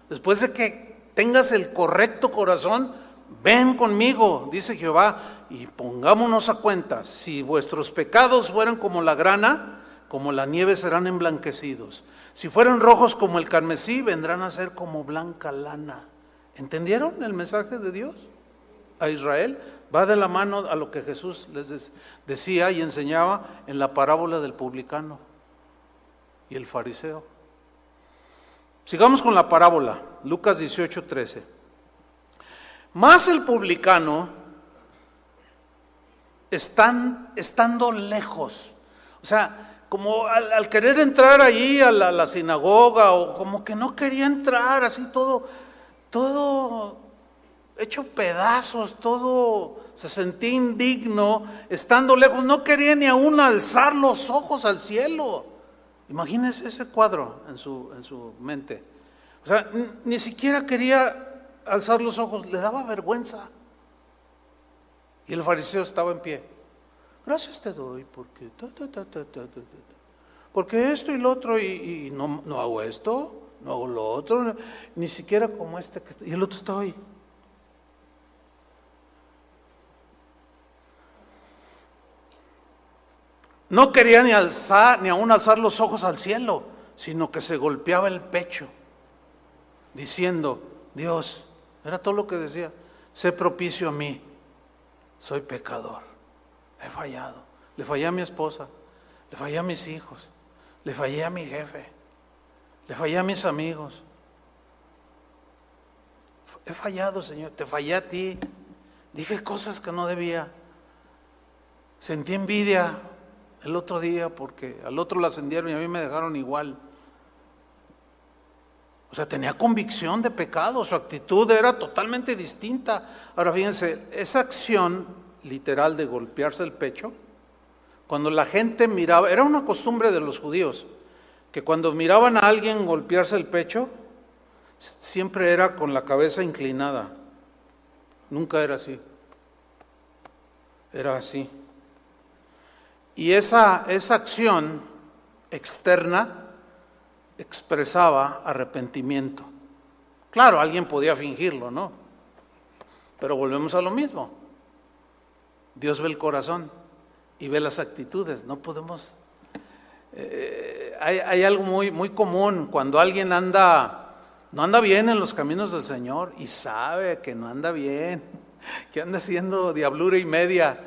después de que tengas el correcto corazón, ven conmigo, dice Jehová, y pongámonos a cuenta, si vuestros pecados fueran como la grana, como la nieve serán emblanquecidos. Si fueran rojos como el carmesí, vendrán a ser como blanca lana. ¿Entendieron el mensaje de Dios a Israel? Va de la mano a lo que Jesús les decía y enseñaba en la parábola del publicano y el fariseo. Sigamos con la parábola, Lucas 18, 13. Más el publicano, están, estando lejos, o sea, como al, querer entrar allí a la, la, sinagoga, o como que no quería entrar, así todo, todo hecho pedazos, todo se sentía indigno, estando lejos, no quería ni aún alzar los ojos al cielo. Imagínense ese cuadro en su, en su mente. O sea, ni siquiera quería alzar los ojos, le daba vergüenza. Y el fariseo estaba en pie. Gracias te doy porque... porque esto y lo otro, y, no, no, hago esto, no hago lo otro, ni siquiera como este que y el otro está ahí. No quería ni alzar, ni aún alzar los ojos al cielo, sino que se golpeaba el pecho, diciendo, Dios, era todo lo que decía, sé propicio a mí, soy pecador, he fallado, le fallé a mi esposa, le fallé a mis hijos, le fallé a mi jefe, le fallé a mis amigos. He fallado, Señor, te fallé a ti, dije cosas que no debía, sentí envidia el otro día porque al otro la ascendieron y a mí me dejaron igual. O sea, tenía convicción de pecado, su actitud era totalmente distinta. Ahora fíjense, esa acción literal de golpearse el pecho Cuando la gente miraba, era una costumbre de los judíos, que cuando miraban a alguien golpearse el pecho, siempre era con la cabeza inclinada. Nunca era así. Era así. Y esa, esa acción externa expresaba arrepentimiento. Claro, alguien podía fingirlo, ¿no? Pero volvemos a lo mismo. Dios ve el corazón y ve las actitudes. No podemos... Eh, hay, algo muy, muy común cuando alguien anda, no anda bien en los caminos del Señor y sabe que no anda bien, *laughs* que anda haciendo diablura y media.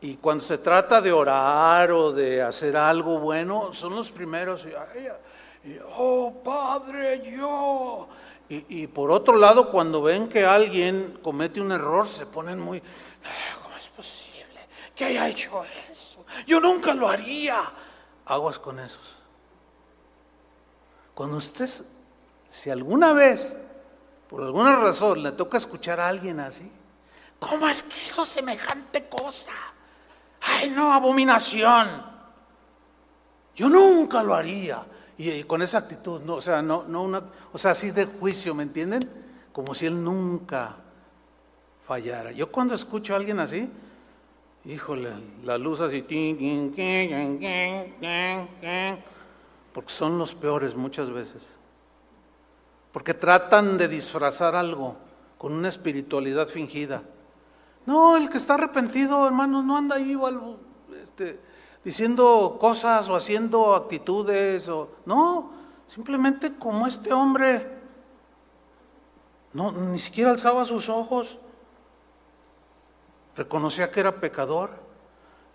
Y cuando se trata de orar o de hacer algo bueno, son los primeros. Oh, Padre, yo. Y, por otro lado, cuando ven que alguien comete un error, se ponen muy, ¿cómo es posible que haya hecho eso? Yo nunca lo haría. Aguas con esos. Cuando usted, si alguna vez, por alguna razón, le toca escuchar a alguien así, ¿cómo es que hizo semejante cosa? Ay, no, abominación. Yo nunca lo haría. Y, con esa actitud, no, o sea, no, no una, o sea, así de juicio, ¿me entienden? Como si él nunca fallara. Yo cuando escucho a alguien así, híjole, la luz así, porque son los peores muchas veces. Porque tratan de disfrazar algo con una espiritualidad fingida. No, el que está arrepentido, hermano, no anda ahí este, diciendo cosas o haciendo actitudes. O, no, simplemente como este hombre no, ni siquiera alzaba sus ojos, reconocía que era pecador.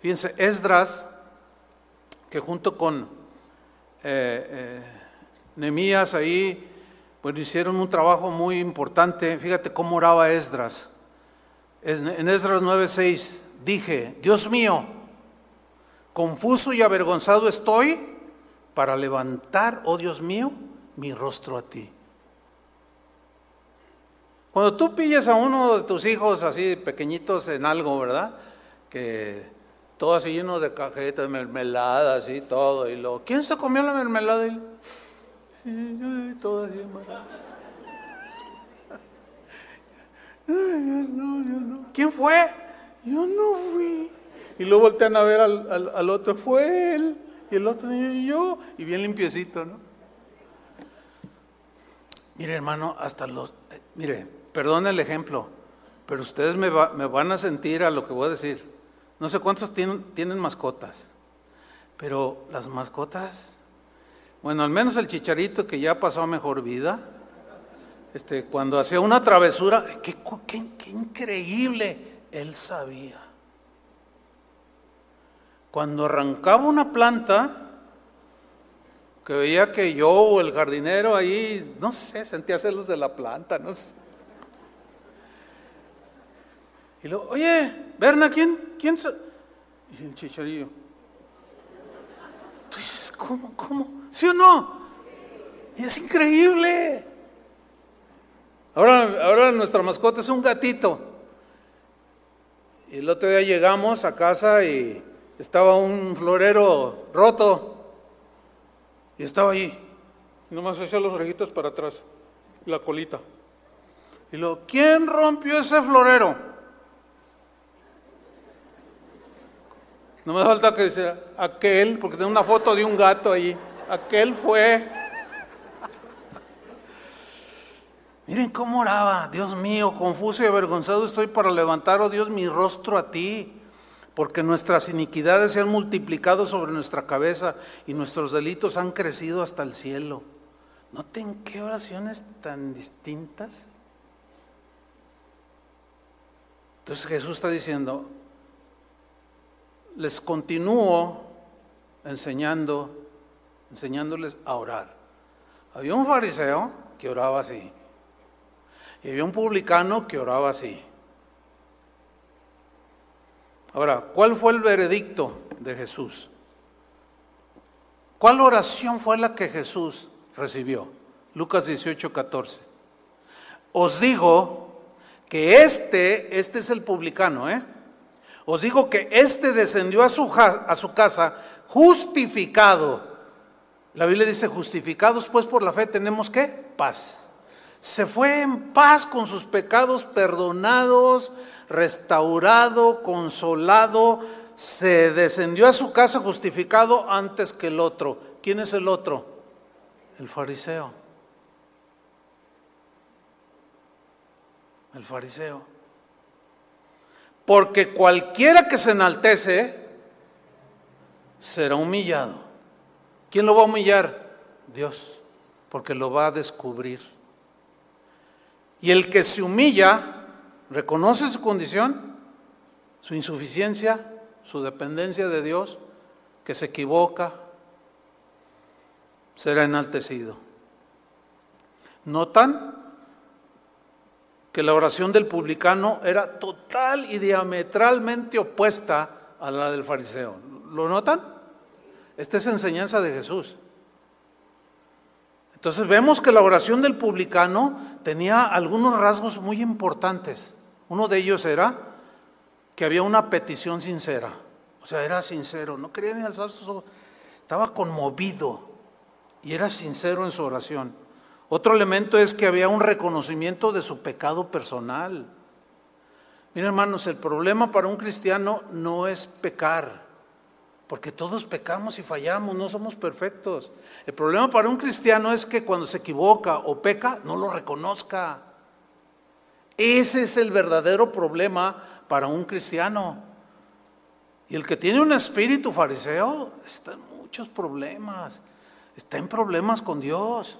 Fíjense, Esdras, que junto con eh, eh, Nemías ahí, bueno, hicieron un trabajo muy importante. Fíjate cómo oraba Esdras. En Esdras 9:6 dije, Dios mío, confuso y avergonzado estoy para levantar, oh Dios mío, mi rostro a ti. Cuando tú pillas a uno de tus hijos así pequeñitos en algo, ¿verdad? Que todo así lleno de cajetas, mermeladas y todo. Y lo, ¿quién se comió la mermelada? Sí, yo todo así, *laughs* ¿Quién fue? Yo no fui. Y luego voltean a ver al, otro, fue él. Y el otro, y yo, y bien limpiecito, ¿no? Mire, hermano, hasta los. Eh, mire, perdón el ejemplo, pero ustedes me, me, van a sentir a lo que voy a decir. No sé cuántos tienen, tienen mascotas, pero las mascotas, bueno, al menos el chicharito que ya pasó a mejor vida, este, cuando hacía una travesura, qué, increíble, él sabía. Cuando arrancaba una planta, que veía que yo o el jardinero ahí, no sé, sentía celos de la planta, no sé. Y luego, oye, Berna, ¿quién, quién Y el chicharillo. Tú dices, ¿cómo, cómo? ¿Sí o no? Y es increíble. Ahora, ahora nuestra mascota es un gatito. Y el otro día llegamos a casa y estaba un florero roto. Y estaba ahí. Nomás hacía los orejitos para atrás. La colita. Y lo, ¿quién rompió ese florero? No me falta que dice aquel, porque tengo una foto de un gato ahí. Aquel fue. *laughs* Miren cómo oraba, Dios mío, confuso y avergonzado estoy para levantar, oh Dios, mi rostro a ti, porque nuestras iniquidades se han multiplicado sobre nuestra cabeza y nuestros delitos han crecido hasta el cielo. Noten qué oraciones tan distintas. Entonces Jesús está diciendo, les continúo enseñando, enseñándoles a orar. Había un fariseo que oraba así. Y había un publicano que oraba así. Ahora, ¿cuál fue el veredicto de Jesús? ¿Cuál oración fue la que Jesús recibió? Lucas 18, 14. Os digo que este, este es el publicano, ¿eh? Os digo que éste descendió a su, a su casa justificado. La Biblia dice, justificados pues por la fe tenemos que paz. Se fue en paz con sus pecados perdonados, restaurado, consolado, se descendió a su casa justificado antes que el otro. ¿Quién es el otro? El fariseo. El fariseo. Porque cualquiera que se enaltece será humillado. ¿Quién lo va a humillar? Dios, porque lo va a descubrir. Y el que se humilla, reconoce su condición, su insuficiencia, su dependencia de Dios, que se equivoca, será enaltecido. ¿Notan? que la oración del publicano era total y diametralmente opuesta a la del fariseo. ¿Lo notan? Esta es enseñanza de Jesús. Entonces vemos que la oración del publicano tenía algunos rasgos muy importantes. Uno de ellos era que había una petición sincera. O sea, era sincero, no quería ni alzar sus ojos. Estaba conmovido y era sincero en su oración. Otro elemento es que había un reconocimiento de su pecado personal. Miren hermanos, el problema para un cristiano no es pecar, porque todos pecamos y fallamos, no somos perfectos. El problema para un cristiano es que cuando se equivoca o peca, no lo reconozca. Ese es el verdadero problema para un cristiano. Y el que tiene un espíritu fariseo está en muchos problemas, está en problemas con Dios,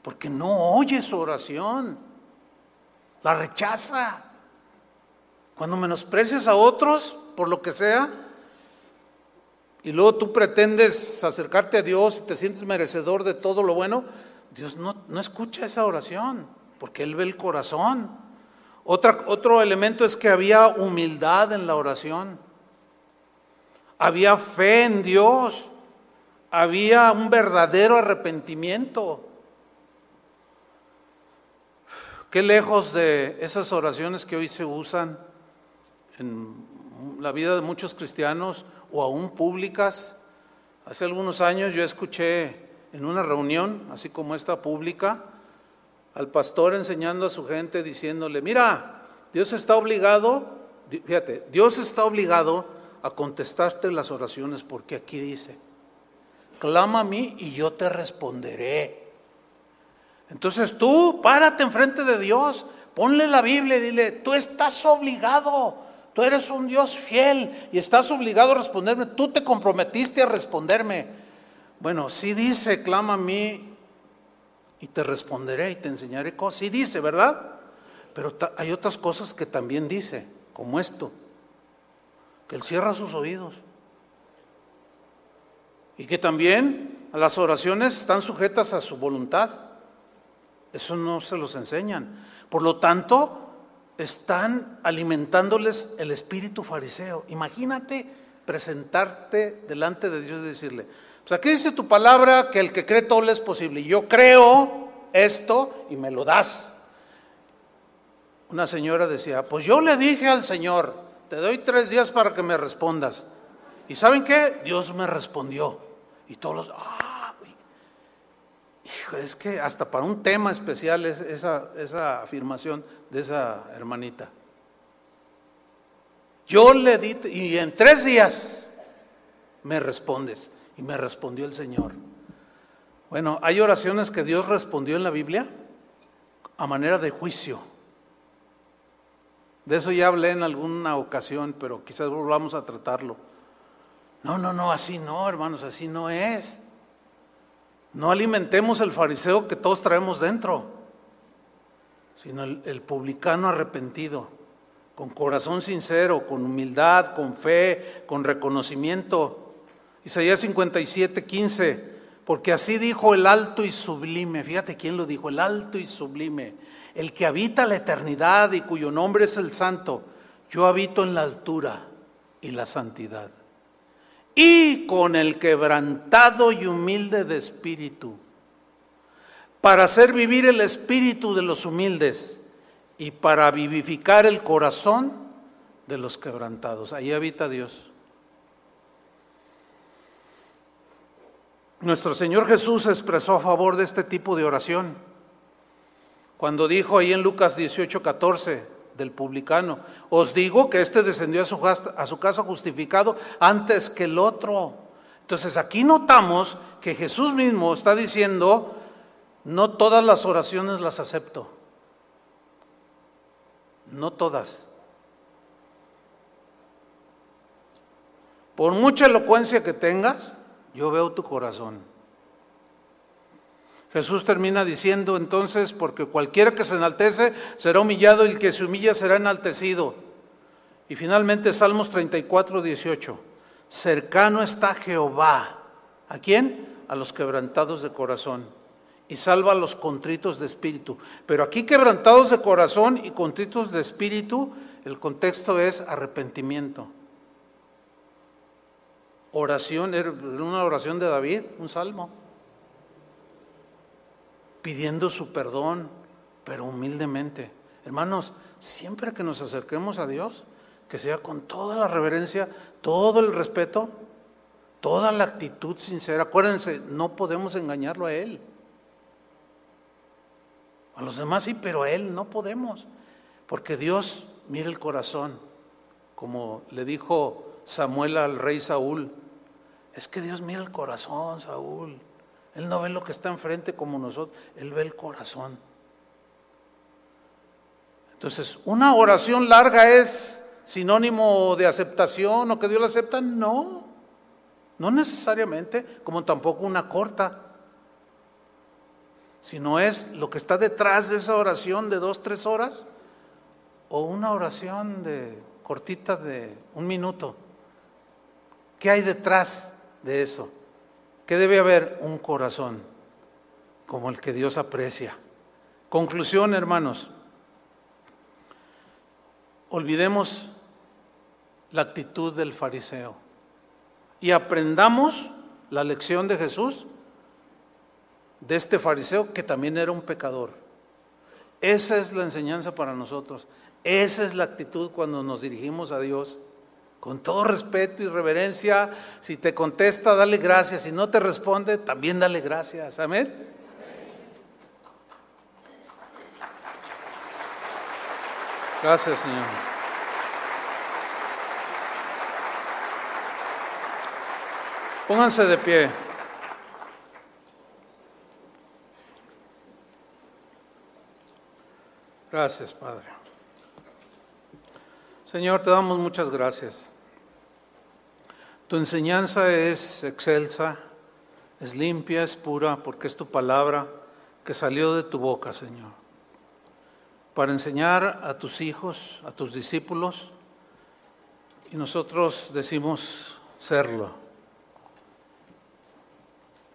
porque no oye su oración, la rechaza. Cuando menosprecias a otros, por lo que sea, y luego tú pretendes acercarte a Dios y te sientes merecedor de todo lo bueno, Dios no, no escucha esa oración, porque Él ve el corazón otro elemento es que había humildad en la oración. Había fe en Dios. Había un verdadero arrepentimiento. Qué lejos de esas oraciones que hoy se usan en la vida de muchos cristianos o aún públicas. Hace algunos años yo escuché en una reunión, así como esta pública, al pastor enseñando a su gente diciéndole, mira, Dios está obligado, fíjate, Dios está obligado a contestarte las oraciones porque aquí dice, clama a mí y yo te responderé. Entonces tú párate enfrente de Dios, ponle la Biblia y dile, tú estás obligado, tú eres un Dios fiel y estás obligado a responderme, tú te comprometiste a responderme. Bueno, sí dice, clama a mí y te responderé y te enseñaré cosas. Sí dice, ¿verdad? Pero hay otras cosas que también dice, como esto, que Él cierra sus oídos. Y que también las oraciones están sujetas a su voluntad. Eso no se los enseñan. Por lo tanto, están alimentándoles el espíritu fariseo. Imagínate presentarte delante de Dios y decirle, pues aquí dice tu palabra que el que cree todo le es posible. Yo creo esto y me lo das. Una señora decía, pues yo le dije al Señor, te doy tres días para que me respondas. ¿Y saben qué? Dios me respondió. Y todos los, ah, hijo, es que hasta para un tema especial es esa, esa afirmación de esa hermanita. Yo le di, y en tres días me respondes. Y me respondió el Señor. Bueno, hay oraciones que Dios respondió en la Biblia a manera de juicio. De eso ya hablé en alguna ocasión, pero quizás volvamos a tratarlo. No, no, no, así no, hermanos, así no es. No alimentemos el fariseo que todos traemos dentro, sino el, publicano arrepentido, con corazón sincero, con humildad, con fe, con reconocimiento Isaías 57, 15, porque así dijo el alto y sublime, fíjate quién lo dijo, el alto y sublime, el que habita la eternidad y cuyo nombre es el santo, yo habito en la altura y la santidad. Y con el quebrantado y humilde de espíritu, para hacer vivir el espíritu de los humildes y para vivificar el corazón de los quebrantados. Ahí habita Dios. Nuestro Señor Jesús expresó a favor de este tipo de oración. Cuando dijo ahí en Lucas 18, 14 del publicano, os digo que este descendió a su, a su casa justificado antes que el otro. Entonces aquí notamos que Jesús mismo está diciendo, no todas las oraciones las acepto. No todas. Por mucha elocuencia que tengas, yo veo tu corazón. Jesús termina diciendo entonces, porque cualquiera que se enaltece será humillado y el que se humilla será enaltecido. Y finalmente Salmos 34, 18. Cercano está Jehová. ¿A quién? A los quebrantados de corazón. Y salva a los contritos de espíritu. Pero aquí quebrantados de corazón y contritos de espíritu, el contexto es arrepentimiento oración, era una oración de David, un salmo, pidiendo su perdón, pero humildemente. Hermanos, siempre que nos acerquemos a Dios, que sea con toda la reverencia, todo el respeto, toda la actitud sincera. Acuérdense, no podemos engañarlo a Él. A los demás sí, pero a Él no podemos. Porque Dios mira el corazón, como le dijo Samuel al rey Saúl, es que Dios mira el corazón, Saúl. Él no ve lo que está enfrente como nosotros, Él ve el corazón. Entonces, ¿una oración larga es sinónimo de aceptación o que Dios la acepta? No, no necesariamente, como tampoco una corta, sino es lo que está detrás de esa oración de dos, tres horas o una oración de cortita de un minuto. ¿Qué hay detrás de eso? Que debe haber un corazón como el que Dios aprecia. Conclusión, hermanos. Olvidemos la actitud del fariseo y aprendamos la lección de Jesús de este fariseo que también era un pecador. Esa es la enseñanza para nosotros. Esa es la actitud cuando nos dirigimos a Dios. Con todo respeto y reverencia, si te contesta, dale gracias. Si no te responde, también dale gracias. Amén. Gracias, Señor. Pónganse de pie. Gracias, Padre. Señor, te damos muchas gracias. Tu enseñanza es excelsa, es limpia, es pura, porque es tu palabra que salió de tu boca, Señor, para enseñar a tus hijos, a tus discípulos, y nosotros decimos serlo.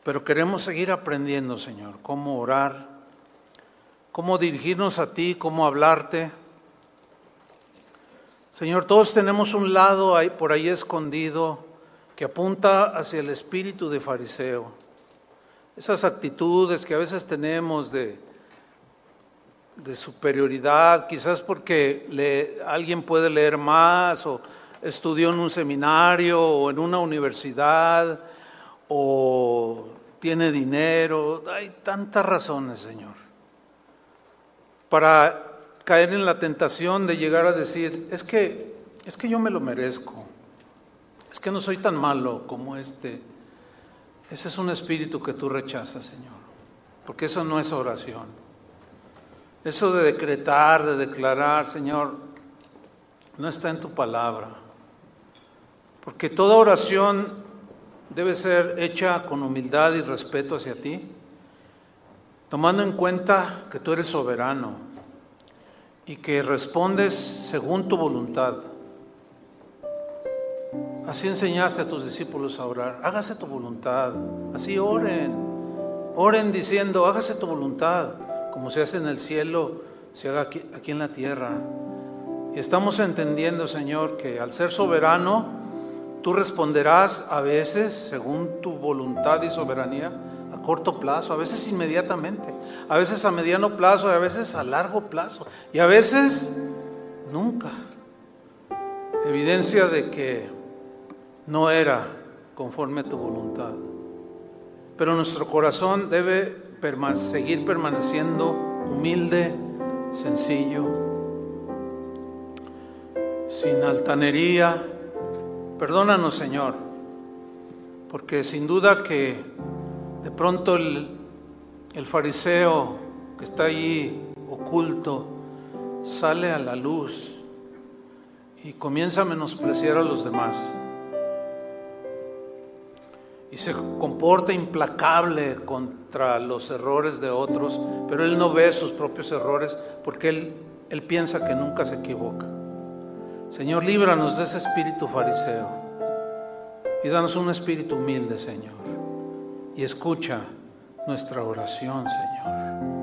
Pero queremos seguir aprendiendo, Señor, cómo orar, cómo dirigirnos a ti, cómo hablarte. Señor, todos tenemos un lado por ahí escondido que apunta hacia el espíritu de fariseo. Esas actitudes que a veces tenemos de, de superioridad, quizás porque alguien puede leer más o estudió en un seminario o en una universidad o tiene dinero. Hay tantas razones, Señor, para caer en la tentación de llegar a decir, es que, es que yo me lo merezco es que no soy tan malo como este. Ese es un espíritu que tú rechazas, Señor, porque eso no es oración. Eso de decretar, de declarar, Señor, no está en tu palabra. Porque toda oración debe ser hecha con humildad y respeto hacia ti, tomando en cuenta que tú eres soberano y que respondes según tu voluntad. Así enseñaste a tus discípulos a orar. Hágase tu voluntad. Así oren. Oren diciendo, hágase tu voluntad. Como se hace en el cielo, se haga aquí, aquí en la tierra. Y estamos entendiendo, Señor, que al ser soberano, tú responderás a veces según tu voluntad y soberanía corto plazo, a veces inmediatamente, a veces a mediano plazo a veces a largo plazo y a veces nunca. evidencia de que no era conforme a tu voluntad. Pero nuestro corazón debe seguir permaneciendo humilde, sencillo, sin altanería. Perdónanos, Señor, porque sin duda que de pronto el, el fariseo que está allí oculto sale a la luz y comienza a menospreciar a los demás. Y se comporta implacable contra los errores de otros, pero él no ve sus propios errores porque él, él piensa que nunca se equivoca. Señor, líbranos de ese espíritu fariseo y danos un espíritu humilde, Señor. Y escucha nuestra oración, Señor.